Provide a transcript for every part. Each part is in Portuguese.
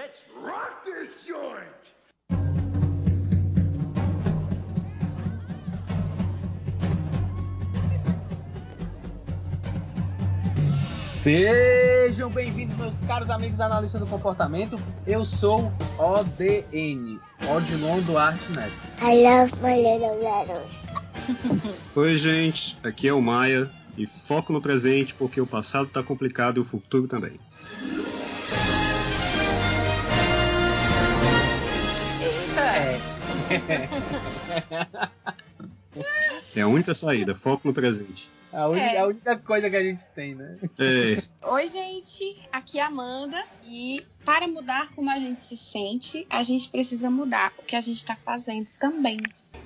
Let's rock this joint! Sejam bem-vindos, meus caros amigos analistas do comportamento. Eu sou ODN, Odilon Duarte Neto. I love my little letters. Oi, gente, aqui é o Maia e foco no presente porque o passado tá complicado e o futuro também. É a única saída, foco no presente. A única, É. a única coisa que a gente tem, né? É, Oi, gente, aqui é a Amanda e para mudar como a gente se sente, a gente precisa mudar o que a gente está fazendo também.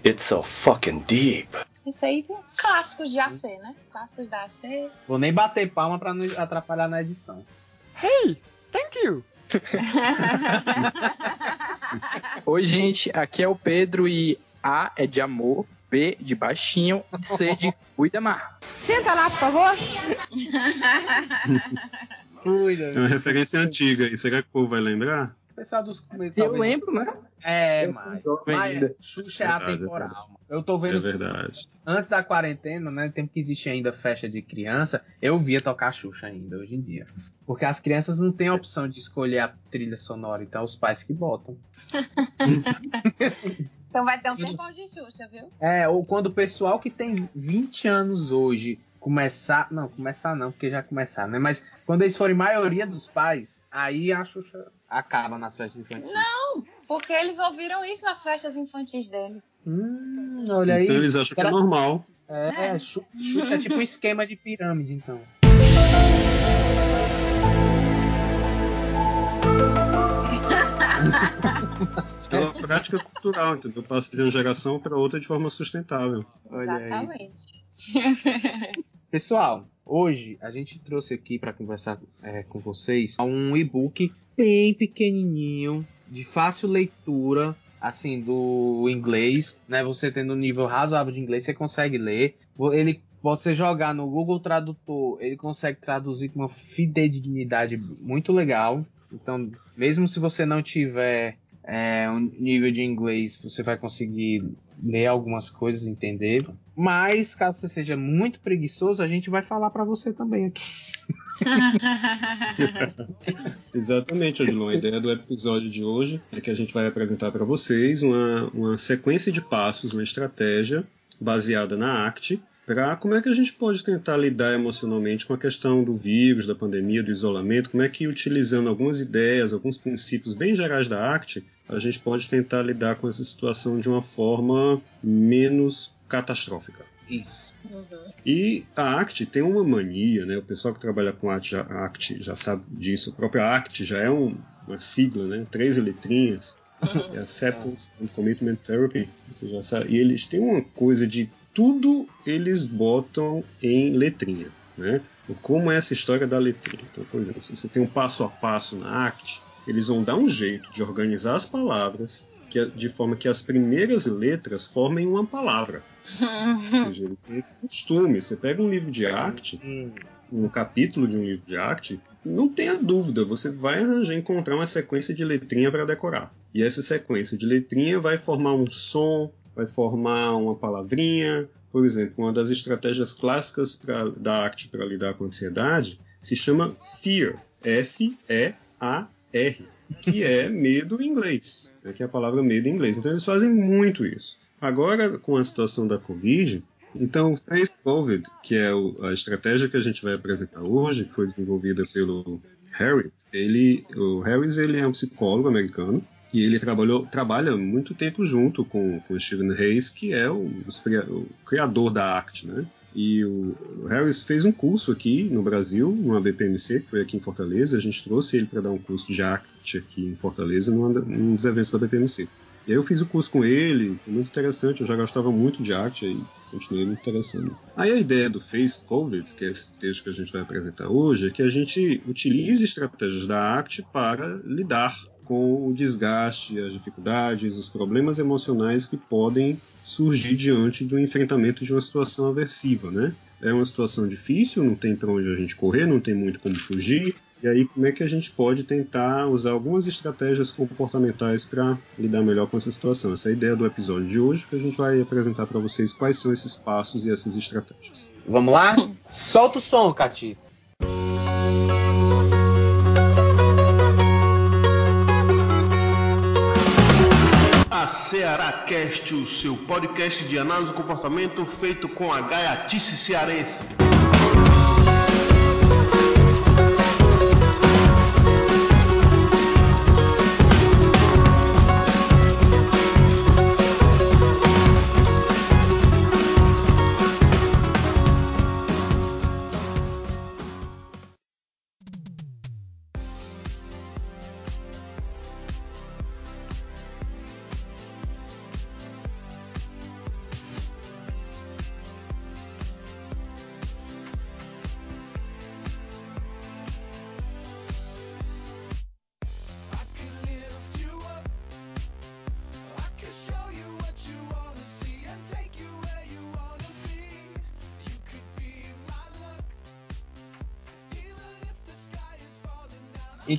It's so fucking deep. Isso aí tem clássicos de AC, né? Clássicos da AC. Vou nem bater palma pra não atrapalhar na edição. Hey, thank you. Oi, gente, aqui é o Pedro e A é de amor, B de baixinho, C de cuida mar. Senta lá, por favor. Cuida. é uma referência antiga aí, será que o povo vai lembrar? O pessoal dos começos. Eu lembro, né? É, mas. mas. Xuxa é Verdade, atemporal. Eu tô É vendo verdade. antes da quarentena, né? Tempo que existe ainda festa de criança, eu via tocar Xuxa ainda hoje em dia. Porque as crianças não têm a opção de escolher a trilha sonora, então é os pais que botam. Então vai ter um tempão de Xuxa, viu? É, ou quando o pessoal que tem 20 anos hoje começar. Não, começar não, porque já começaram, né? Mas quando eles forem maioria dos pais, aí a Xuxa acaba nas festas infantis. Porque eles ouviram isso nas festas infantis dele. Hum, olha aí. Então eles acham que é normal. É, É. Xu- Xuxa é tipo um esquema de pirâmide, então. Pela prática cultural, entendeu? Passa de uma geração para outra de forma sustentável. Olha aí. Exatamente. Pessoal, hoje a gente trouxe aqui para conversar é, com vocês um e-book bem pequenininho, de fácil leitura, assim, do inglês, né? Você tendo um nível razoável de inglês, você consegue ler. Ele você jogar no Google Tradutor, ele consegue traduzir com uma fidedignidade muito legal. Então, mesmo se você não tiver é, um nível de inglês, você vai conseguir ler algumas coisas, entender. Mas, caso você seja muito preguiçoso, a gente vai falar para você também aqui. Exatamente, Odilon. A ideia do episódio de hoje é que a gente vai apresentar para vocês uma, uma sequência de passos, uma estratégia baseada na ACT, para como é que a gente pode tentar lidar emocionalmente com a questão do vírus, da pandemia, do isolamento, como é que utilizando algumas ideias, alguns princípios bem gerais da ACT, a gente pode tentar lidar com essa situação de uma forma menos catastrófica. Isso. E a ACT tem uma mania, né? O pessoal que trabalha com ACT já, ACT já sabe disso. A própria ACT já é um- uma sigla, né? Três letrinhas. É Acceptance and Commitment Therapy. Você já sabe. E eles têm uma coisa de tudo eles botam em letrinha, né? Como é essa história da letrinha? Então, por exemplo, se você tem um passo a passo na ACT, eles vão dar um jeito de organizar as palavras que, de forma que as primeiras letras formem uma palavra. Ou seja, esse costume. Você pega um livro de arte, um capítulo de um livro de arte, não tenha dúvida, você vai arranjar, encontrar uma sequência de letrinha para decorar. E essa sequência de letrinha vai formar um som, vai formar uma palavrinha. Por exemplo, uma das estratégias clássicas pra, da arte para lidar com a ansiedade se chama fear. F-E-A-R. Que é medo em inglês. Né, que é a palavra medo em inglês. Então eles fazem muito isso. Agora, com a situação da Covid, então, Face COVID, que é a estratégia que a gente vai apresentar hoje, que foi desenvolvida pelo Harris, ele, o Harris ele é um psicólogo americano e ele trabalhou, trabalha muito tempo junto com, o Stephen Hayes, que é o, o criador da ACT, né? E o, Harris fez um curso aqui no Brasil, numa BPMC, que foi aqui em Fortaleza. A gente trouxe ele para dar um curso de ACT aqui em Fortaleza, num dos eventos da BPMC. E aí eu fiz o curso com ele, foi muito interessante, eu já gostava muito de arte aí, continuei me interessando. Aí a ideia do Face COVID, que é esse texto que a gente vai apresentar hoje, é que a gente utilize estratégias da ACT para lidar com o desgaste, as dificuldades, os problemas emocionais que podem surgir diante do enfrentamento de uma situação aversiva, né? É uma situação difícil, não tem para onde a gente correr, não tem muito como fugir, E aí, como é que a gente pode tentar usar algumas estratégias comportamentais para lidar melhor com essa situação? Essa é a ideia do episódio de hoje, que a gente vai apresentar para vocês quais são esses passos e essas estratégias. Vamos lá? Solta o som, Cati. A Ceará Cast, o seu podcast de análise do comportamento feito com a gaiatice cearense.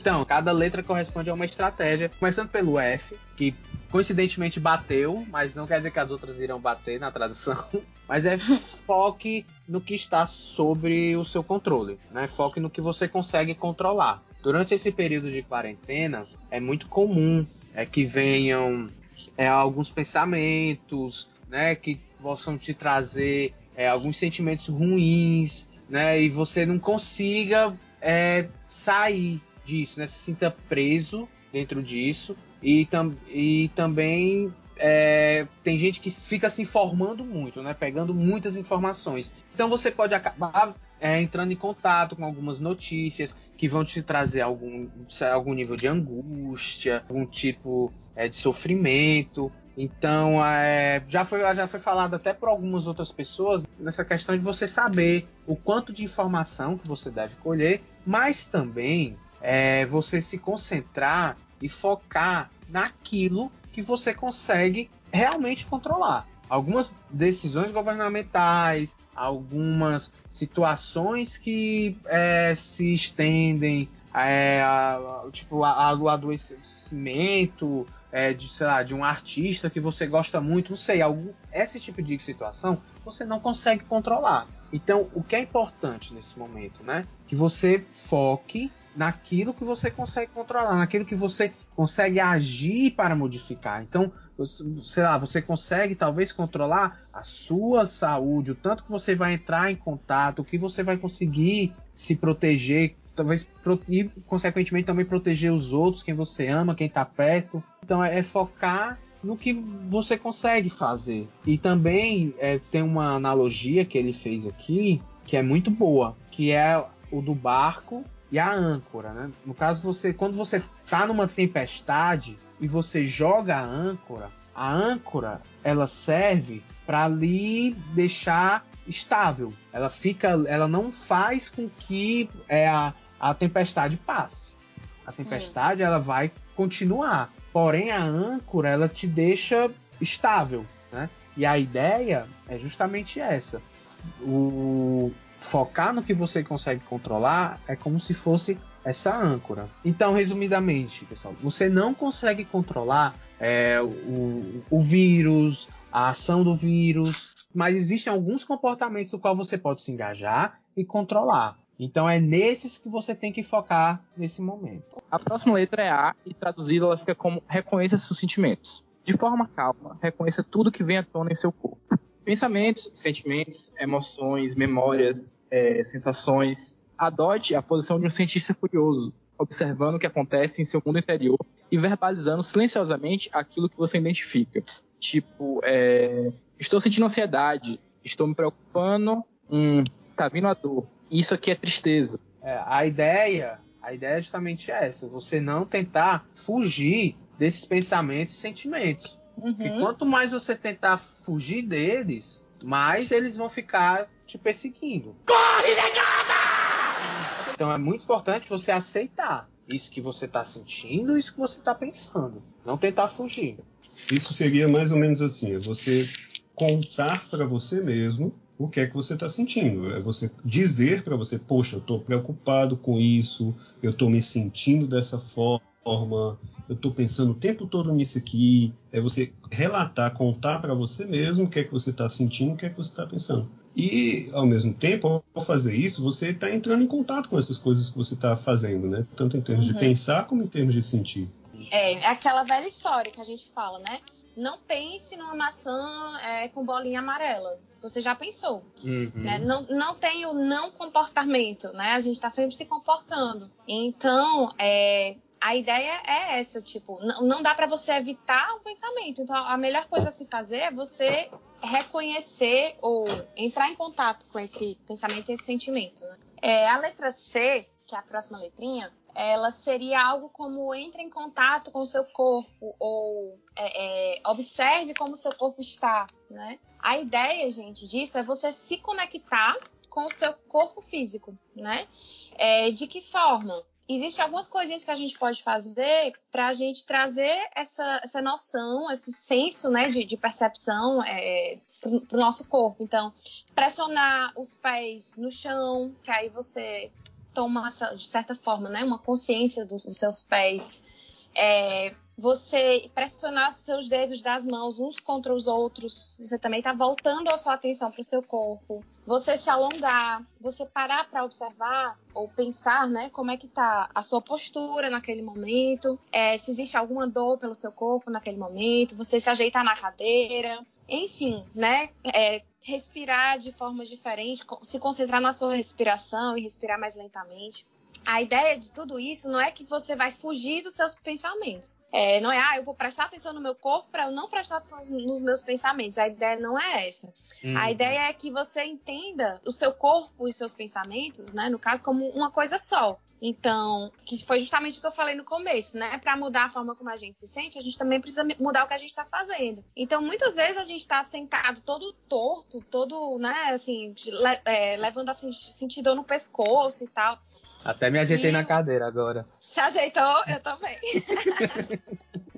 Então, cada letra corresponde a uma estratégia. Começando pelo F, que coincidentemente bateu, mas não quer dizer que as outras irão bater na tradução. Mas é foque no que está sobre o seu controle, né? Foque no que você consegue controlar. Durante esse período de quarentena, é muito comum é que venham é, alguns pensamentos, né, que possam te trazer é, alguns sentimentos ruins, né, e você não consiga é, sair disso, né, se sinta preso dentro disso e, tam e também é, tem gente que fica se informando muito, né, pegando muitas informações. Então você pode acabar é, entrando em contato com algumas notícias que vão te trazer algum, algum nível de angústia, algum tipo é, de sofrimento. Então, é, já, foi, já foi falado até por algumas outras pessoas nessa questão de você saber o quanto de informação que você deve colher, mas também é, você se concentrar e focar naquilo que você consegue realmente controlar. Algumas decisões governamentais, algumas situações que é, se estendem, é, a, tipo a, a, o adoecimento é, de, sei lá, de um artista que você gosta muito, não sei, algum, esse tipo de situação você não consegue controlar. Então, o que é importante nesse momento, né? Que você foque naquilo que você consegue controlar, naquilo que você consegue agir para modificar. Então, sei lá, você consegue talvez controlar a sua saúde, o tanto que você vai entrar em contato, o que você vai conseguir se proteger, talvez e consequentemente também proteger os outros, quem você ama, quem está perto. Então é, é, focar no que você consegue fazer. E também é, tem uma analogia que ele fez aqui que é muito boa, que é o do barco e a âncora, né? No caso, você quando você tá numa tempestade e você joga a âncora, a âncora ela serve para lhe deixar estável. Ela fica, ela não faz com que é, a, a tempestade passe. A tempestade ela vai continuar. Porém, a âncora ela te deixa estável, né? E a ideia é justamente essa. O, focar no que você consegue controlar é como se fosse essa âncora. Então, resumidamente, pessoal, você não consegue controlar é, o, o vírus, a ação do vírus, mas existem alguns comportamentos do qual você pode se engajar e controlar. Então é nesses que você tem que focar nesse momento. A próxima letra é A e traduzida ela fica como reconheça seus sentimentos. De forma calma, reconheça tudo que vem à tona em seu corpo. Pensamentos, sentimentos, emoções, memórias, é, sensações. Adote a posição de um cientista curioso, observando o que acontece em seu mundo interior e verbalizando silenciosamente aquilo que você identifica. Tipo, é, estou sentindo ansiedade, estou me preocupando, hum, tá vindo a dor. Isso aqui é tristeza. É, a ideia, a ideia é justamente essa: você não tentar fugir desses pensamentos e sentimentos. Uhum. E quanto mais você tentar fugir deles, mais eles vão ficar te perseguindo. Corre, negada! Então é muito importante você aceitar isso que você está sentindo, isso que você está pensando. Não tentar fugir. Isso seria mais ou menos assim: é você contar para você mesmo o que é que você está sentindo. É você dizer para você, poxa, eu estou preocupado com isso, eu estou me sentindo dessa forma, eu estou pensando o tempo todo nisso aqui. É você relatar, contar para você mesmo o que é que você está sentindo, o que é que você está pensando. E, ao mesmo tempo, ao fazer isso, você está entrando em contato com essas coisas que você está fazendo, né? Tanto em termos Uhum. de pensar como em termos de sentir. É, é aquela velha história que a gente fala, né? Não pense numa maçã é, com bolinha amarela. Você já pensou, Uhum. né? Não, não tem o não comportamento, né? A gente tá sempre se comportando. Então, é, a ideia é essa, tipo, não, dá para você evitar o pensamento. Então, a melhor coisa a se fazer é você reconhecer ou entrar em contato com esse pensamento e esse sentimento. Né? É, a letra C, que é a próxima letrinha, ela seria algo como entre em contato com o seu corpo ou é, é, observe como o seu corpo está, né? A ideia, gente, disso é você se conectar com o seu corpo físico, né? É, de que forma? Existem algumas coisinhas que a gente pode fazer para a gente trazer essa, essa noção, esse senso né, de, de percepção é, para o nosso corpo. Então, pressionar os pés no chão, que aí você toma, de certa forma, né, uma consciência dos, dos seus pés. É, você pressionar seus dedos das mãos uns contra os outros, você também está voltando a sua atenção para o seu corpo. Você se alongar, você parar para observar ou pensar, né, como é que tá a sua postura naquele momento, é, se existe alguma dor pelo seu corpo naquele momento, você se ajeitar na cadeira, enfim, né, é, respirar de forma diferente, se concentrar na sua respiração e respirar mais lentamente a ideia de tudo isso não é que você vai fugir dos seus pensamentos. É, não é, ah, eu vou prestar atenção no meu corpo para eu não prestar atenção nos meus pensamentos. A ideia não é essa. Uhum. A ideia é que você entenda o seu corpo e seus pensamentos, né, no caso, como uma coisa só. Então, que foi justamente o que eu falei no começo, né? Para mudar a forma como a gente se sente, a gente também precisa mudar o que a gente está fazendo. Então, muitas vezes a gente está sentado todo torto, todo, né, assim, le é, levando assim, sentir dor no pescoço e tal. Até me ajeitei E- na cadeira agora. Se ajeitou? Eu também.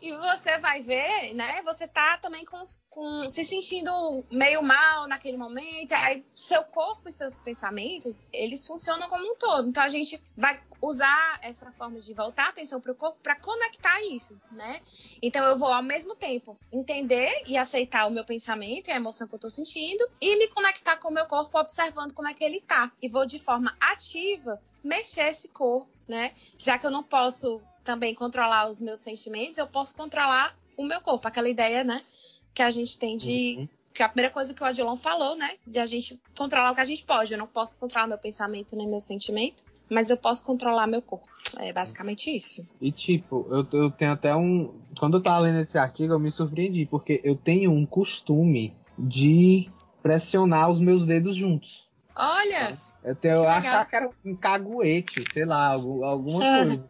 e você vai ver, né? Você tá também com, com- se sentindo meio mal naquele momento. Aí seu corpo e seus pensamentos, eles funcionam como um todo. Então a gente vai usar essa forma de voltar a atenção para o corpo para conectar isso, né? Então eu vou ao mesmo tempo entender e aceitar o meu pensamento e a emoção que eu tô sentindo e me conectar com o meu corpo observando como é que ele tá. E vou de forma ativa mexer esse corpo, né? Já que eu não posso também controlar os meus sentimentos, eu posso controlar o meu corpo. Aquela ideia, né? Que a gente tem de. Uhum. Que a primeira coisa que o Adilon falou, né? De a gente controlar o que a gente pode. Eu não posso controlar meu pensamento nem meu sentimento, mas eu posso controlar meu corpo. É basicamente isso. E tipo, eu, eu tenho até um. Quando eu tava lendo esse artigo, eu me surpreendi, porque eu tenho um costume de pressionar os meus dedos juntos. Olha! Eu, tenho, eu achava que era um caguete, sei lá, algu- alguma Ah. coisa.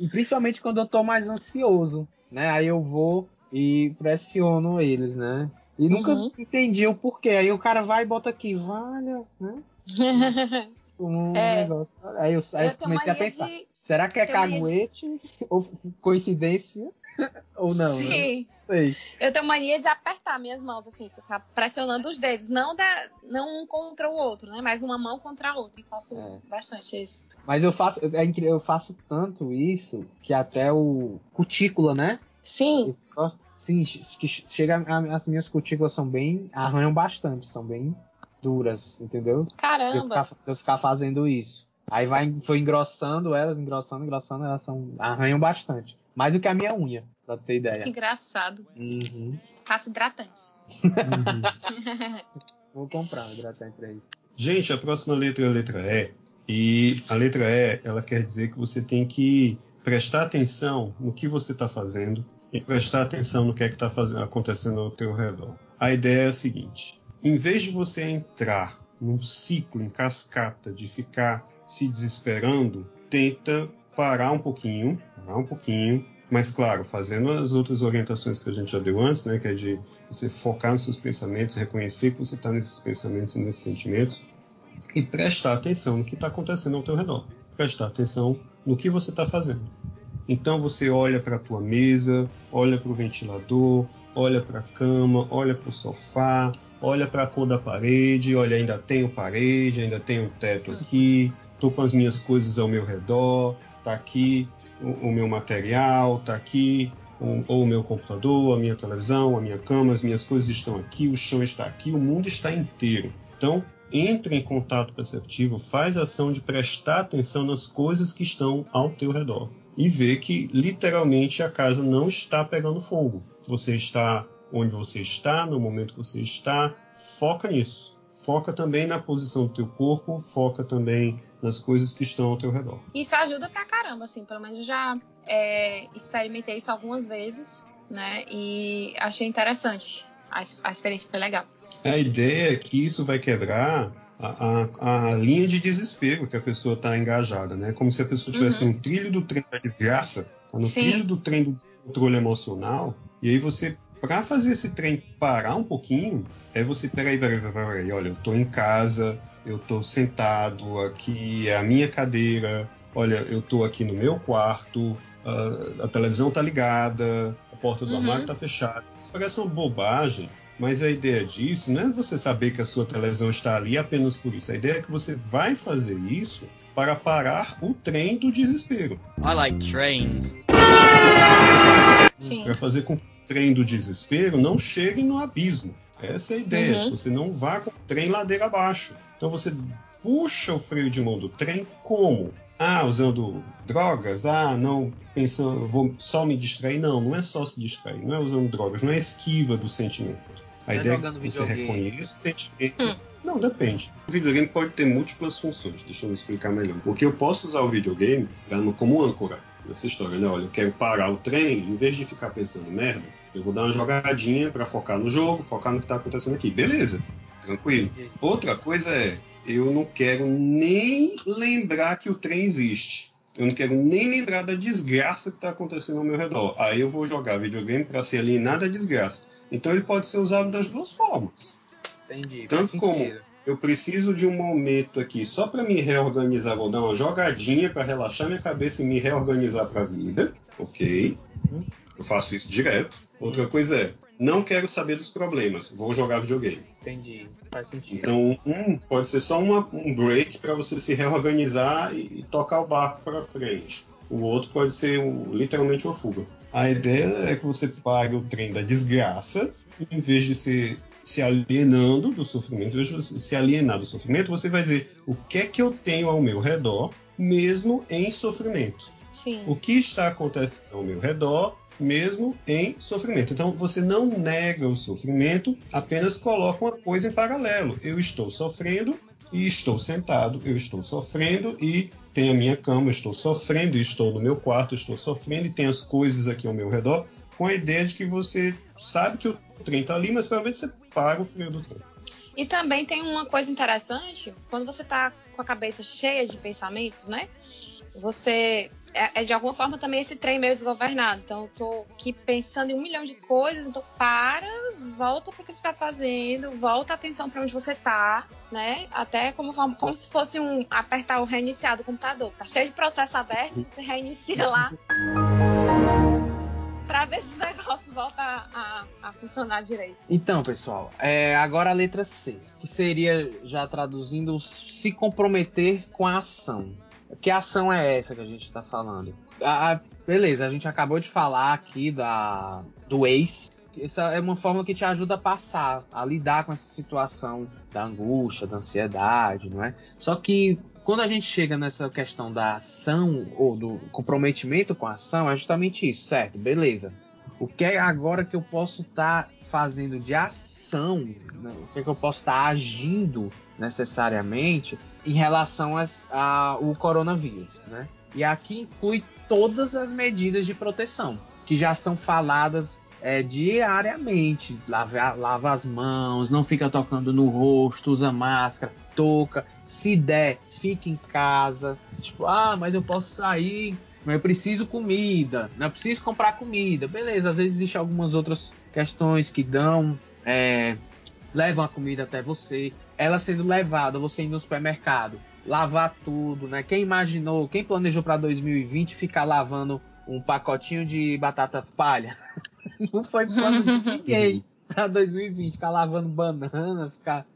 E principalmente quando eu tô mais ansioso, né? Aí eu vou e pressiono eles, né? E nunca Uhum. entendi o porquê. Aí o cara vai e bota aqui, valha, né? Um É. negócio. Aí eu, aí eu comecei a pensar. de. Será que é mania de- caguete? Ou coincidência? Ou não, né? Sim. Não sei. Eu tenho mania de apertar minhas mãos, assim, ficar pressionando os dedos. Não, da, não um contra o outro, né? Mas uma mão contra a outra. Eu faço É. bastante isso. Mas eu faço, é incrível, eu faço tanto isso que até o cutícula, né? Sim. Sim, que chega a- as minhas cutículas são bem arranham bastante, são bem duras, entendeu? De eu Caramba. ficar, eu ficar fazendo isso. Aí vai foi engrossando elas, engrossando, engrossando, elas são arranham bastante. Mais do que a minha unha, pra ter Que ideia. engraçado. Uhum. Faço hidratantes. Vou comprar um hidratante pra isso. Gente, a próxima letra é a letra E. E a letra E, ela quer dizer que você tem que prestar atenção no que você está fazendo e prestar atenção no que é que está acontecendo ao teu redor. A ideia é a seguinte: em vez de você entrar num ciclo em cascata de ficar se desesperando, tenta parar um pouquinho, parar um pouquinho, mas claro, fazendo as outras orientações que a gente já deu antes, né, que é de você focar nos seus pensamentos, reconhecer que você está nesses pensamentos e nesses sentimentos e prestar atenção no que está acontecendo ao teu redor, prestar atenção no que você está fazendo. Então você olha para a tua mesa, olha para o ventilador, olha para a cama, olha para o sofá, olha para a cor da parede, olha, ainda tenho parede, ainda tenho teto aqui, tô com as minhas coisas ao meu redor, tá aqui o, o meu material, tá aqui o, ou o meu computador, a minha televisão, a minha cama, as minhas coisas estão aqui, o chão está aqui, o mundo está inteiro. Então, entre em contato perceptivo, faz a ação de prestar atenção nas coisas que estão ao teu redor e ver que literalmente a casa não está pegando fogo. Você está onde você está, no momento que você está, foca nisso. Foca também na posição do teu corpo, foca também nas coisas que estão ao teu redor. Isso ajuda pra caramba, assim, pelo menos eu já é, experimentei isso algumas vezes, né? E achei interessante. A, a experiência foi legal. A ideia é que isso vai quebrar a, a, a, linha de desespero que a pessoa está engajada, né? Como se a pessoa estivesse uhum. no trilho do trem da desgraça, tá no Sim. trilho do trem do controle emocional, e aí você, para fazer esse trem parar um pouquinho, é você, peraí, peraí, peraí, peraí, olha, eu estou em casa, eu estou sentado, aqui é a minha cadeira, olha, eu estou aqui no meu quarto, a, a televisão está ligada, a porta do uhum. armário está fechada. Isso parece uma bobagem, mas a ideia disso não é você saber que a sua televisão está ali apenas por isso. A ideia é que você vai fazer isso para parar o trem do desespero. I like trains. Para fazer com que trem do desespero não chegue no abismo. Essa é a ideia, uhum. de que você não vá com o trem ladeira abaixo. Então você puxa o freio de mão do trem como? Ah, usando drogas? Ah, não, pensando, vou só me distrair? Não, não é só se distrair, não é usando drogas, não é esquiva do sentimento. A tá ideia é que você reconheça o sentimento. Hum. Não, depende. O videogame pode ter múltiplas funções. Deixa eu me explicar melhor. Porque eu posso usar o videogame como âncora nessa história, né? Olha, eu quero parar o trem, em vez de ficar pensando merda, eu vou dar uma jogadinha para focar no jogo, focar no que tá acontecendo aqui. Beleza, tranquilo. Outra coisa é, eu não quero nem lembrar que o trem existe. Eu não quero nem lembrar da desgraça que está acontecendo ao meu redor. Aí eu vou jogar videogame para ser alienado da desgraça. Então ele pode ser usado das duas formas. Entendi. Tanto como eu preciso de um momento aqui só para me reorganizar, vou dar uma jogadinha para relaxar minha cabeça e me reorganizar para a vida, ok? Eu faço isso direto. Outra coisa é, não quero saber dos problemas, vou jogar videogame. Entendi, faz sentido. Então, um pode ser só uma, um break para você se reorganizar e, e tocar o barco para frente. O outro pode ser um, literalmente uma fuga. A ideia é que você pague o trem da desgraça, em vez de ser se alienando do sofrimento, se alienar do sofrimento, você vai dizer o que é que eu tenho ao meu redor, mesmo em sofrimento. Sim. O que está acontecendo ao meu redor mesmo em sofrimento. Então você não nega o sofrimento, apenas coloca uma coisa em paralelo. Eu estou sofrendo e estou sentado, eu estou sofrendo e tenho a minha cama, eu estou sofrendo e estou no meu quarto, estou sofrendo e tem as coisas aqui ao meu redor, com a ideia de que você sabe que o trem está ali, mas provavelmente você para o frio do trem. E também tem uma coisa interessante, quando você está com a cabeça cheia de pensamentos, né? Você é, é, de alguma forma também esse trem meio desgovernado. Então eu tô aqui pensando em um milhão de coisas, então para, volta pro que tu tá fazendo, volta a atenção para onde você tá, né? Até como, como se fosse um apertar o reiniciar do computador. Tá cheio de processo aberto, você reinicia lá. para ver se os negócios voltam a, a, a, funcionar direito. Então, pessoal, é, agora a letra C, que seria, já traduzindo, se comprometer com a ação. Que ação é essa que a gente está falando? Ah, beleza, a gente acabou de falar aqui da, do ex. Essa é uma forma que te ajuda a passar, a lidar com essa situação da angústia, da ansiedade, não é? Só que quando a gente chega nessa questão da ação ou do comprometimento com a ação, é justamente isso, certo? Beleza. O que é agora que eu posso estar tá fazendo de ação? Né? O que, é que eu posso estar tá agindo necessariamente em relação ao coronavírus, né? E aqui inclui todas as medidas de proteção que já são faladas é, diariamente. Lava, lava as mãos, não fica tocando no rosto, usa máscara, toca. Se der, fique em casa. Tipo, ah, mas eu posso sair, mas eu preciso comida, não preciso comprar comida. Beleza, às vezes existem algumas outras questões que dão, é, levam a comida até você ela sendo levada, você indo no supermercado, lavar tudo, né? Quem imaginou, quem planejou para 2020 ficar lavando um pacotinho de batata palha? Não foi plano de ninguém. voltar a 2020, ficar lavando banana, ficar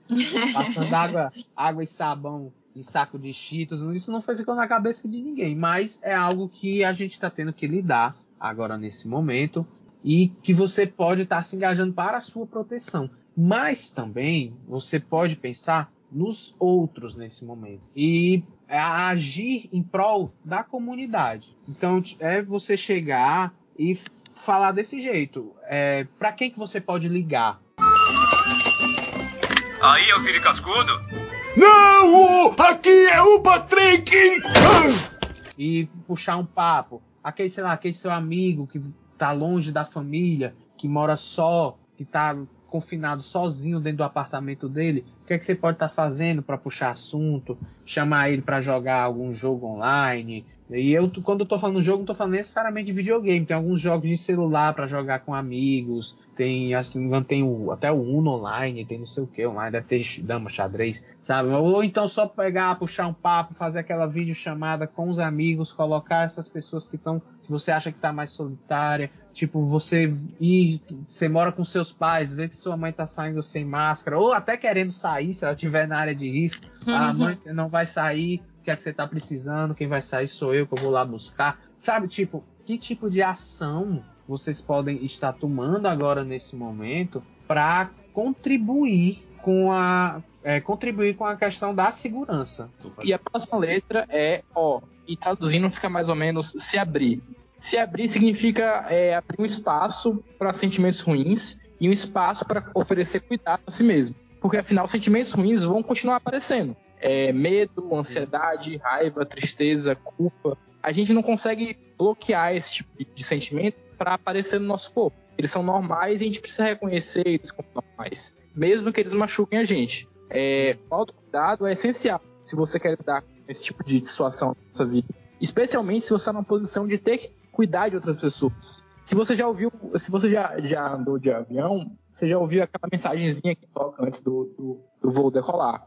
passando água, água e sabão em saco de cheetos, isso não foi ficando na cabeça de ninguém, mas é algo que a gente está tendo que lidar agora nesse momento e que você pode estar tá se engajando para a sua proteção. Mas também você pode pensar nos outros nesse momento e agir em prol da comunidade. Então é você chegar e falar desse jeito. É, para quem que você pode ligar? Aí o Siri Cascudo? Não! Aqui é o Patrick! E puxar um papo. Aquele, sei lá, aquele seu amigo que tá longe da família, que mora só, que tá confinado sozinho dentro do apartamento dele, que é que você pode estar tá fazendo para puxar assunto, chamar ele para jogar algum jogo online? E eu, quando eu tô falando jogo, não tô falando necessariamente de videogame. Tem alguns jogos de celular para jogar com amigos. Tem, assim, tem o, até o Uno online, tem não sei o que online, deve ter dama, xadrez, sabe? Ou então só pegar, puxar um papo, fazer aquela videochamada com os amigos, colocar essas pessoas que estão, que você acha que tá mais solitária, Tipo, você ir, você mora com seus pais, vê que sua mãe tá saindo sem máscara, ou até querendo sair, se ela estiver na área de risco. Uhum. Ah, mãe, você não vai sair, o que é que você tá precisando? Quem vai sair sou eu, que eu vou lá buscar. Sabe, tipo, que tipo de ação vocês podem estar tomando agora nesse momento para contribuir com a é, contribuir com a questão da segurança. E a próxima letra é O. E traduzindo fica mais ou menos se abrir. Se abrir significa é, abrir um espaço para sentimentos ruins e um espaço para oferecer cuidado a si mesmo. Porque afinal, sentimentos ruins vão continuar aparecendo. É, medo, ansiedade, raiva, tristeza, culpa. A gente não consegue bloquear esse tipo de sentimento para aparecer no nosso corpo. Eles são normais e a gente precisa reconhecer eles como normais, mesmo que eles machuquem a gente. É, o autocuidado é essencial se você quer lidar com esse tipo de situação na sua vida. Especialmente se você está numa posição de ter cuidar de outras pessoas. Se você já ouviu, se você já, já andou de avião, você já ouviu aquela mensagenzinha que toca antes do, do, do voo decolar.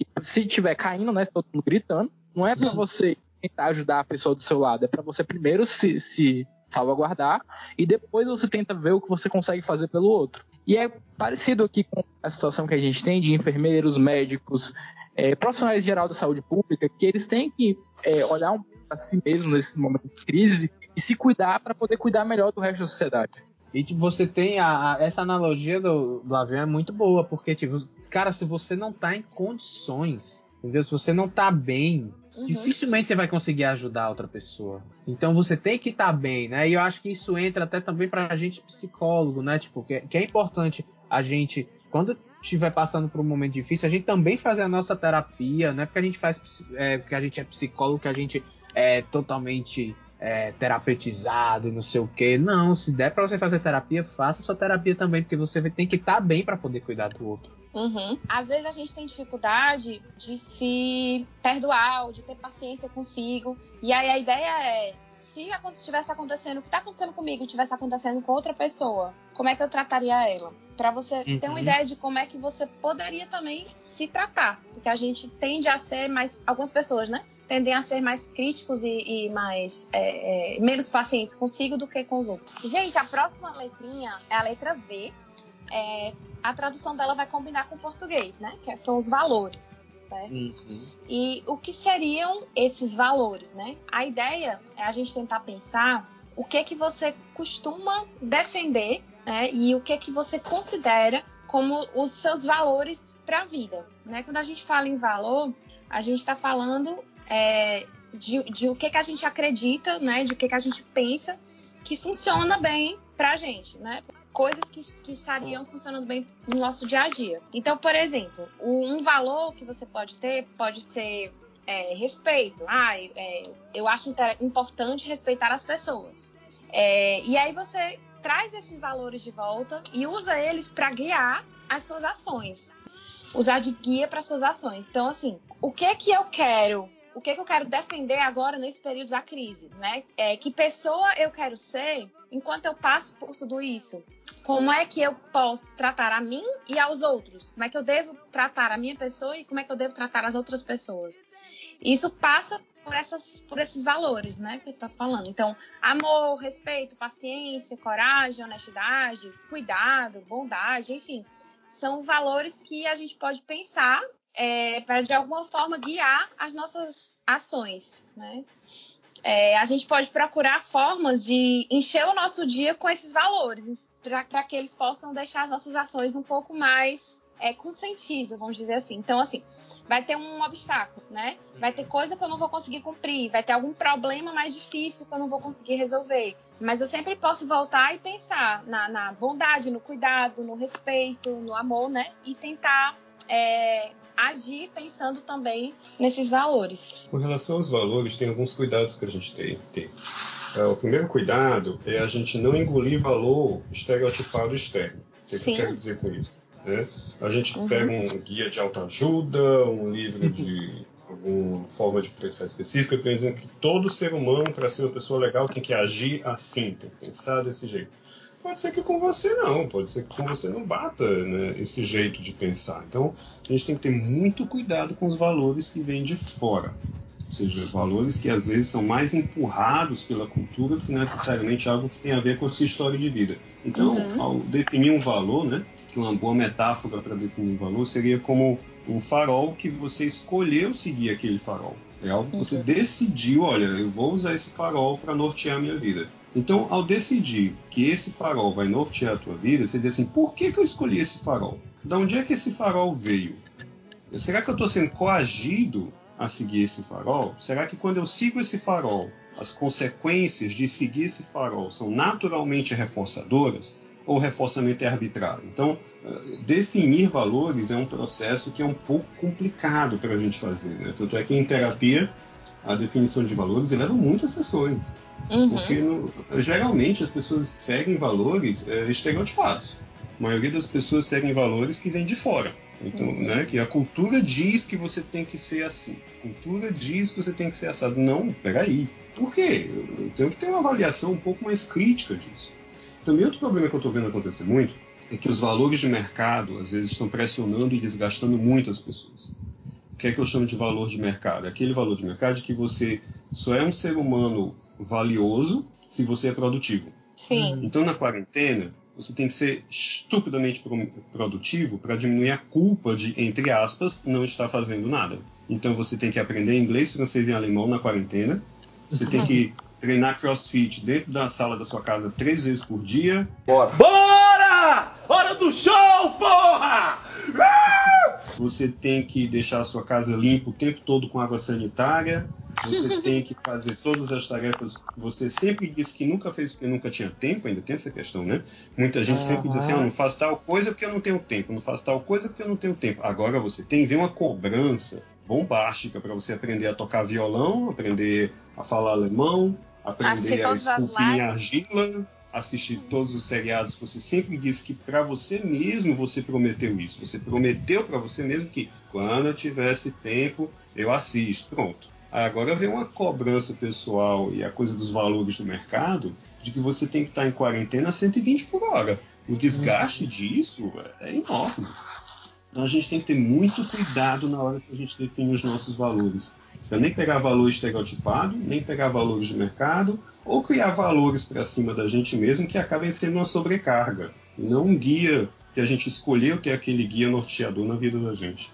E se estiver caindo, né, se todo mundo gritando, não é para uhum. você tentar ajudar a pessoa do seu lado, é para você primeiro se, se salvaguardar e depois você tenta ver o que você consegue fazer pelo outro. E é parecido aqui com a situação que a gente tem de enfermeiros, médicos, é, profissionais geral da saúde pública, que eles têm que é, olhar um a si mesmo nesse momento de crise e se cuidar para poder cuidar melhor do resto da sociedade. E tipo, você tem a, a, essa analogia do, do avião é muito boa, porque, tipo, cara, se você não tá em condições, entendeu? Se você não tá bem, uhum. dificilmente você vai conseguir ajudar outra pessoa. Então você tem que estar tá bem, né? E eu acho que isso entra até também pra gente psicólogo, né? Tipo, que, que é importante a gente, quando estiver passando por um momento difícil, a gente também fazer a nossa terapia, não é porque a gente faz, é, porque a gente é psicólogo que a gente é totalmente é, terapeutizado e não sei o que. Não, se der para você fazer terapia, faça sua terapia também, porque você tem que estar tá bem para poder cuidar do outro. Uhum. Às vezes a gente tem dificuldade de se perdoar, ou de ter paciência consigo. E aí a ideia é: se estivesse acontecendo o que está acontecendo comigo estivesse acontecendo com outra pessoa, como é que eu trataria ela? Para você uhum. ter uma uhum. ideia de como é que você poderia também se tratar. Porque a gente tende a ser mais. Algumas pessoas, né? Tendem a ser mais críticos e, e mais é, é, menos pacientes consigo do que com os outros. Gente, a próxima letrinha é a letra V. É, a tradução dela vai combinar com o português, né? Que são os valores, certo? Uhum. E o que seriam esses valores, né? A ideia é a gente tentar pensar o que que você costuma defender, né? E o que que você considera como os seus valores para a vida, né? Quando a gente fala em valor, a gente está falando é, de, de, o que, que a gente acredita, né? De o que, que a gente pensa que funciona bem pra gente, né? Coisas que, que estariam funcionando bem no nosso dia a dia. Então, por exemplo, um valor que você pode ter pode ser é, respeito. Ah, é, eu acho importante respeitar as pessoas. É, e aí você traz esses valores de volta e usa eles para guiar as suas ações. Usar de guia para suas ações. Então, assim, o que que eu quero o que, que eu quero defender agora nesse período da crise, né? É, que pessoa eu quero ser enquanto eu passo por tudo isso? Como é que eu posso tratar a mim e aos outros? Como é que eu devo tratar a minha pessoa e como é que eu devo tratar as outras pessoas? Isso passa por, essas, por esses valores, né, que eu tô falando. Então, amor, respeito, paciência, coragem, honestidade, cuidado, bondade, enfim, são valores que a gente pode pensar é, para de alguma forma guiar as nossas ações, né? É, a gente pode procurar formas de encher o nosso dia com esses valores, para que eles possam deixar as nossas ações um pouco mais é, com sentido, vamos dizer assim. Então, assim, vai ter um obstáculo, né? Vai ter coisa que eu não vou conseguir cumprir, vai ter algum problema mais difícil que eu não vou conseguir resolver. Mas eu sempre posso voltar e pensar na, na bondade, no cuidado, no respeito, no amor, né? E tentar é, agir pensando também nesses valores. Com relação aos valores, tem alguns cuidados que a gente tem. tem. É, o primeiro cuidado é a gente não engolir valor estereotipado externo. O que, eu quero dizer com isso? Né? A gente uhum. pega um guia de autoajuda, um livro de alguma forma de pensar específica, dizer que todo ser humano, para ser uma pessoa legal, tem que agir assim, tem que pensar desse jeito. Pode ser que com você não, pode ser que com você não bata né, esse jeito de pensar. Então, a gente tem que ter muito cuidado com os valores que vêm de fora. Ou seja, valores que às vezes são mais empurrados pela cultura do que necessariamente algo que tem a ver com a sua história de vida. Então, uhum. ao definir um valor, né, que uma boa metáfora para definir um valor seria como um farol que você escolheu seguir aquele farol. É algo que você uhum. decidiu, olha, eu vou usar esse farol para nortear a minha vida. Então, ao decidir que esse farol vai nortear a tua vida, você diz assim: por que, que eu escolhi esse farol? De onde é que esse farol veio? Será que eu estou sendo coagido a seguir esse farol? Será que quando eu sigo esse farol, as consequências de seguir esse farol são naturalmente reforçadoras? ou o reforçamento é arbitrário. Então, eh, definir valores é um processo que é um pouco complicado para a gente fazer. Né? Tanto é que em terapia, a definição de valores leva muitas sessões. Uhum. Porque no, geralmente as pessoas seguem valores é, estereotipados. A maioria das pessoas seguem valores que vêm de fora. Então, uhum. né, que a cultura diz que você tem que ser assim. A cultura diz que você tem que ser assado. Não, peraí. Por quê? Eu tenho que ter uma avaliação um pouco mais crítica disso. Também outro problema que eu estou vendo acontecer muito é que os valores de mercado às vezes estão pressionando e desgastando muito as pessoas. O que é que eu chamo de valor de mercado? Aquele valor de mercado de que você só é um ser humano valioso se você é produtivo. Sim. Então, na quarentena, você tem que ser estupidamente produtivo para diminuir a culpa de, entre aspas, não estar fazendo nada. Então, você tem que aprender inglês, francês e alemão na quarentena. Você tem que treinar crossfit dentro da sala da sua casa três vezes por dia. Bora! Bora! Hora do show, porra! Você tem que deixar a sua casa limpa o tempo todo com água sanitária. Você tem que fazer todas as tarefas você sempre disse que nunca fez porque nunca tinha tempo, ainda tem essa questão, né? Muita gente uhum. sempre diz assim: ah, não faço tal coisa porque eu não tenho tempo, não faço tal coisa porque eu não tenho tempo. Agora você tem, vem uma cobrança bombástica para você aprender a tocar violão, aprender a falar alemão, aprender a esculpir em argila, assistir todos os seriados você sempre disse que para você mesmo você prometeu isso. Você prometeu para você mesmo que quando eu tivesse tempo eu assisto. Pronto. Agora vem uma cobrança pessoal e a coisa dos valores do mercado de que você tem que estar em quarentena a 120 por hora. O desgaste disso é enorme. Então a gente tem que ter muito cuidado na hora que a gente define os nossos valores. Para nem pegar valor estereotipado, nem pegar valores de mercado, ou criar valores para cima da gente mesmo que acabem sendo uma sobrecarga, não um guia que a gente escolheu ter aquele guia norteador na vida da gente.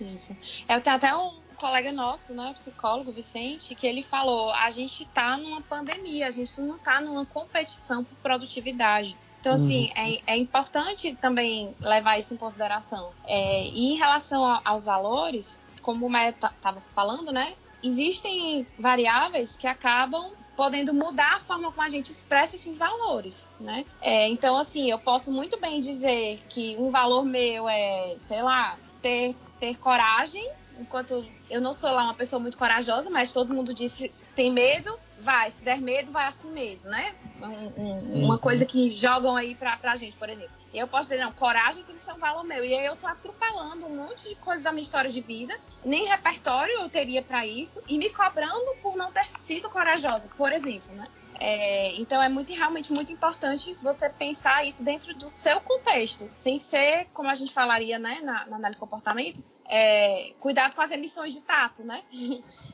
Isso. Eu tenho até um colega nosso, né, psicólogo Vicente, que ele falou: a gente está numa pandemia, a gente não está numa competição por produtividade. Então, assim, uhum. é, é, importante também levar isso em consideração. É, e em relação a, aos valores, como o Maia estava falando, né? Existem variáveis que acabam podendo mudar a forma como a gente expressa esses valores, né? É, então, assim, eu posso muito bem dizer que um valor meu é, sei lá, ter, ter coragem, enquanto eu não sou lá uma pessoa muito corajosa, mas todo mundo disse tem medo, vai. Se der medo, vai assim mesmo, né? Um, um, uma uhum. coisa que jogam aí pra, pra gente, por exemplo. E eu posso dizer, não, coragem tem que ser um valor meu. E aí eu tô atropelando um monte de coisas da minha história de vida, nem repertório eu teria para isso, e me cobrando por não ter sido corajosa, por exemplo, né? É, então é muito realmente muito importante você pensar isso dentro do seu contexto, sem ser, como a gente falaria né, na, na análise de comportamento, é, cuidado com as emissões de tato, né?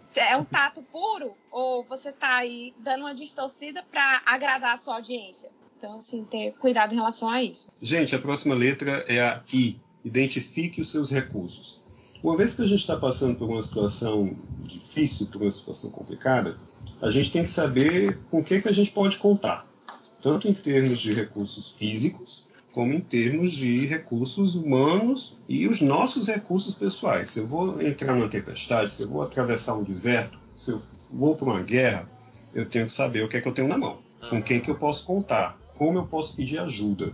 Se é um tato puro ou você está aí dando uma distorcida para agradar a sua audiência. Então, assim, ter cuidado em relação a isso. Gente, a próxima letra é a I. Identifique os seus recursos. Uma vez que a gente está passando por uma situação difícil, por uma situação complicada, a gente tem que saber com o que, que a gente pode contar, tanto em termos de recursos físicos, como em termos de recursos humanos e os nossos recursos pessoais. Se eu vou entrar numa tempestade, se eu vou atravessar um deserto, se eu vou para uma guerra, eu tenho que saber o que é que eu tenho na mão, com quem que eu posso contar, como eu posso pedir ajuda.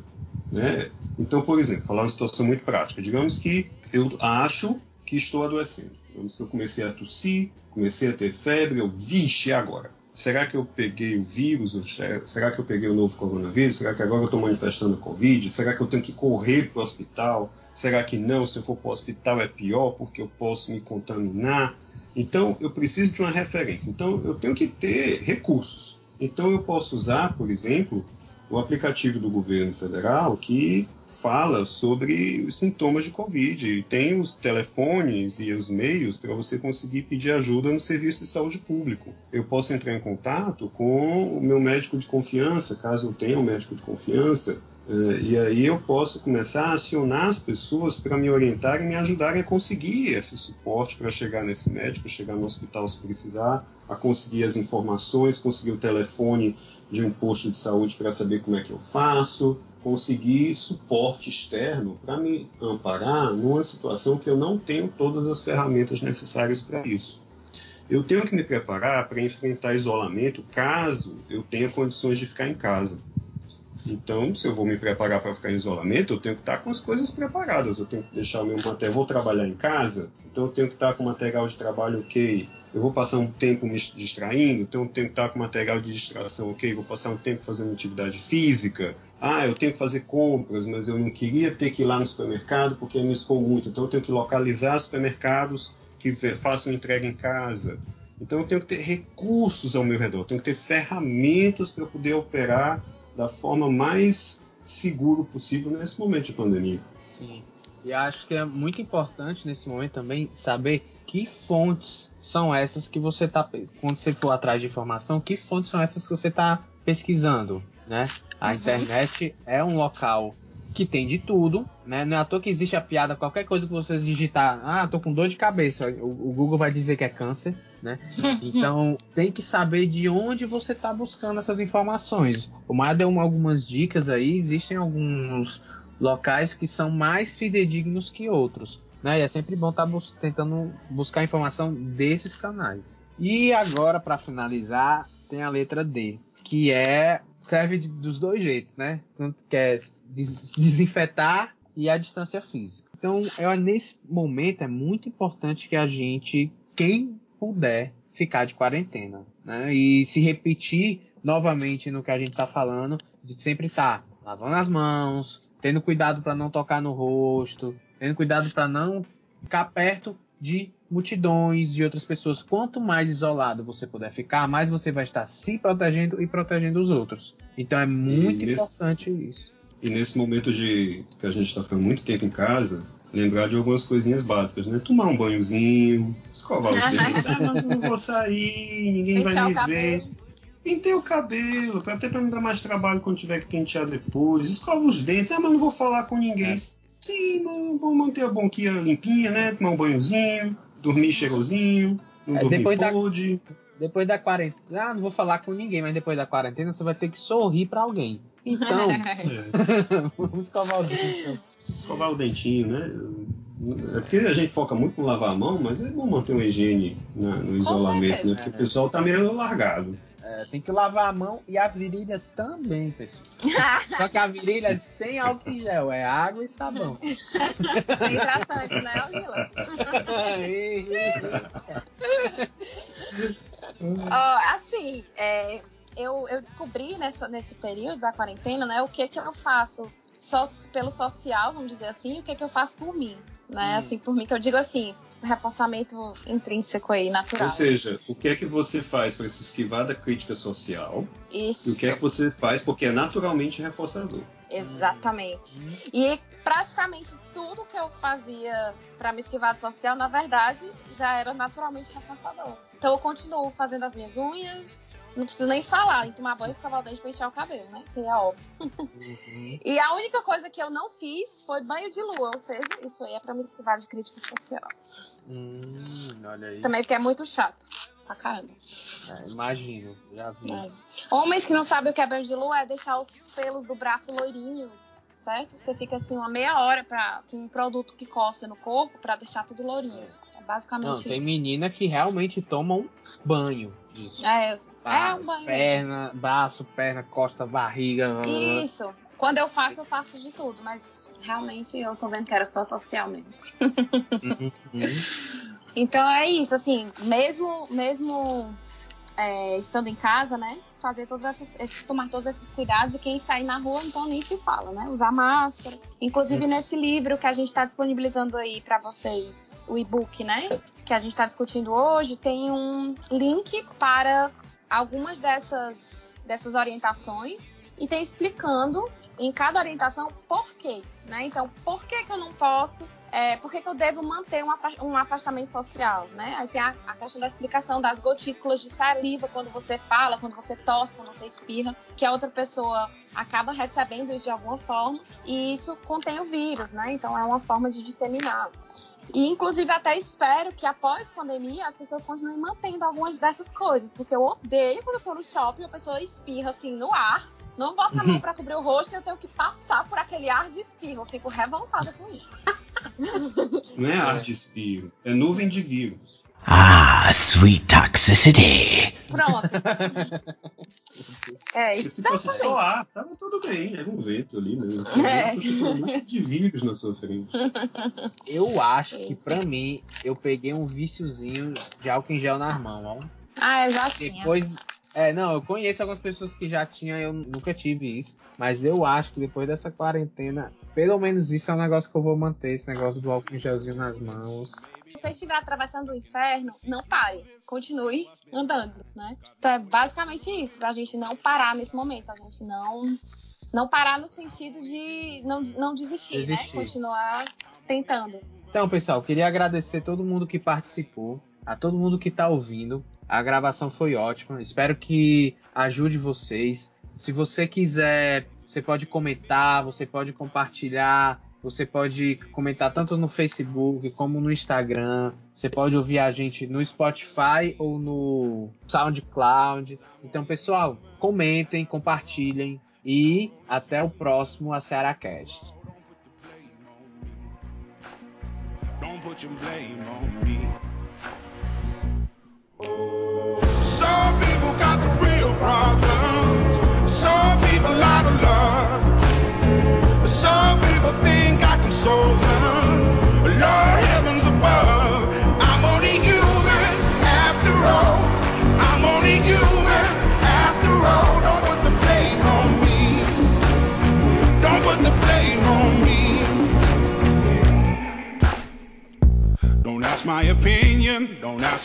Né? Então, por exemplo, falar uma situação muito prática. Digamos que eu acho que estou adoecendo. Digamos que eu comecei a tossir, comecei a ter febre, eu, vixe, agora? Será que eu peguei o vírus? Será que eu peguei o novo coronavírus? Será que agora eu estou manifestando Covid? Será que eu tenho que correr para o hospital? Será que não? Se eu for para o hospital é pior porque eu posso me contaminar? Então, eu preciso de uma referência. Então, eu tenho que ter recursos. Então, eu posso usar, por exemplo, o aplicativo do governo federal que fala sobre os sintomas de Covid. Tem os telefones e os meios para você conseguir pedir ajuda no serviço de saúde público. Eu posso entrar em contato com o meu médico de confiança, caso eu tenha um médico de confiança, eh, e aí eu posso começar a acionar as pessoas para me orientarem e me ajudarem a conseguir esse suporte para chegar nesse médico, chegar no hospital se precisar, a conseguir as informações, conseguir o telefone de um posto de saúde para saber como é que eu faço, conseguir suporte externo para me amparar numa situação que eu não tenho todas as ferramentas necessárias para isso. Eu tenho que me preparar para enfrentar isolamento caso eu tenha condições de ficar em casa. Então, se eu vou me preparar para ficar em isolamento, eu tenho que estar com as coisas preparadas. Eu tenho que deixar o meu material. Vou trabalhar em casa, então eu tenho que estar com material de trabalho ok eu vou passar um tempo me distraindo, então eu tenho que estar com material de distração, ok? Vou passar um tempo fazendo atividade física. Ah, eu tenho que fazer compras, mas eu não queria ter que ir lá no supermercado porque me expor muito. Então eu tenho que localizar supermercados que façam entrega em casa. Então eu tenho que ter recursos ao meu redor, tenho que ter ferramentas para poder operar da forma mais seguro possível nesse momento de pandemia. Sim. E acho que é muito importante nesse momento também saber que fontes são essas que você está quando você for atrás de informação, que fontes são essas que você está pesquisando, né? A uhum. internet é um local que tem de tudo, né? Não é à toa que existe a piada, qualquer coisa que vocês digitar, ah, tô com dor de cabeça, o, o Google vai dizer que é câncer, né? Então tem que saber de onde você está buscando essas informações. O Maia deu algumas dicas aí, existem alguns locais que são mais fidedignos que outros. Né? E é sempre bom estar tá bus tentando buscar informação desses canais. E agora, para finalizar, tem a letra D, que é serve de, dos dois jeitos, né? Tanto que é des desinfetar e a distância física. Então, eu, nesse momento é muito importante que a gente, quem puder, ficar de quarentena, né? E se repetir novamente no que a gente está falando, de sempre estar tá lavando as mãos, tendo cuidado para não tocar no rosto, tendo cuidado para não ficar perto de multidões de outras pessoas. Quanto mais isolado você puder ficar, mais você vai estar se protegendo e protegendo os outros. Então é muito nesse, importante isso. E nesse momento de que a gente está ficando muito tempo em casa, lembrar de algumas coisinhas básicas, né? Tomar um banhozinho, escovar os dentes. ah, mas não vou sair, ninguém vai me ver. Pintei o cabelo, até para não dar mais trabalho quando tiver que pentear depois. Escova os dentes, ah, mas não vou falar com ninguém. É. Sim, vou manter a bonquinha limpinha, né? Tomar um banhozinho, dormir cheirosinho, não é, dormir depois pôde. Da, depois da quarentena, ah, não vou falar com ninguém, mas depois da quarentena você vai ter que sorrir para alguém. Então, é. vamos escovar o dente. Então. Escovar o dentinho, né? É porque a gente foca muito no lavar a mão, mas é bom manter uma higiene na, no isolamento, né? Porque o pessoal tá meio largado. É, tem que lavar a mão e a virilha também, pessoal. Só que a virilha é sem álcool em gel, é água e sabão. sem hidratante, né, Angela? oh, assim, é, eu, eu descobri nessa, nesse período da quarentena, né, o que que eu faço so, pelo social, vamos dizer assim, e o que que eu faço por mim, né, hum. assim, por mim, que eu digo assim, reforçamento intrínseco aí, natural. Ou seja, o que é que você faz para se esquivar da crítica social Isso. e o que é que você faz porque é naturalmente reforçador. Exatamente. E praticamente tudo que eu fazia para me esquivar do social, na verdade, já era naturalmente reforçador. Então eu continuo fazendo as minhas unhas, não preciso nem falar em tomar banho, escovar o dente pentear o cabelo, né? Isso é óbvio. E a única coisa que eu não fiz foi banho de lua, ou seja, isso aí é pra me esquivar de crítica social. Hum, olha aí. Também porque é muito chato. Pra caramba. É, imagino, já vi. É. Homens que não sabem o que é banho de lua é deixar os pelos do braço loirinhos, certo? Você fica assim uma meia hora pra, com um produto que coça no corpo pra deixar tudo lourinho. É basicamente Não, tem isso. menina que realmente toma um banho disso. É, Tá? é um banho mesmo. Perna, braço, perna, costa, barriga. Isso. Quando eu faço, eu faço de tudo, mas realmente eu tô vendo que era só social mesmo. Uhum. Então é isso, assim, mesmo, mesmo é, estando em casa, né? Fazer todas essas, eh, tomar todos esses cuidados e quem sair na rua, então nem se fala, né? Usar máscara. Inclusive nesse livro que a gente está disponibilizando aí para vocês, o e-book, né? Que a gente está discutindo hoje, tem um link para algumas dessas, dessas orientações e tem explicando em cada orientação por quê, né? Então, por que, que eu não posso é, por que, que eu devo manter um, afast- afastamento social, né? Aí tem a, a questão da explicação das gotículas de saliva quando você fala, quando você tosse, quando você espirra, que a outra pessoa acaba recebendo isso de alguma forma e isso contém o vírus, né? Então é uma forma de disseminar. E inclusive até espero que após pandemia as pessoas continuem mantendo algumas dessas coisas, porque eu odeio quando eu tô no shopping e a pessoa espirra assim no ar, não bota a mão pra cobrir o rosto e eu tenho que passar por aquele ar de espirro. Eu fico revoltada com isso. Não é ar de espirro, é nuvem de vírus. Ah, sweet toxicity. Pronto. É, Porque se fosse só ar, tava tudo bem, era um vento ali, né? É. De vírus na sua frente. Eu acho que Isso. pra mim, eu peguei um viciozinho de álcool em gel nas mãos, ó. Ah, eu já tinha. Depois. É, não, eu conheço algumas pessoas que já tinham, eu nunca tive isso. Mas eu acho que depois dessa quarentena, pelo menos isso é um negócio que eu vou manter, esse negócio do álcool em gelzinho nas mãos. Se você estiver atravessando o inferno, não pare. Continue andando, né? Então é basicamente isso, pra gente não parar nesse momento. A gente não. Não parar no sentido de não, não desistir, Desistir. né? Continuar tentando. Então, pessoal, queria agradecer todo mundo que participou, a todo mundo que tá ouvindo. A gravação foi ótima. Espero que ajude vocês. Se você quiser, você pode comentar, você pode compartilhar, você pode comentar tanto no Facebook como no Instagram. Você pode ouvir a gente no Spotify ou no SoundCloud. Então, pessoal, comentem, compartilhem e até o próximo A Ceará Cast. Put your blame on me.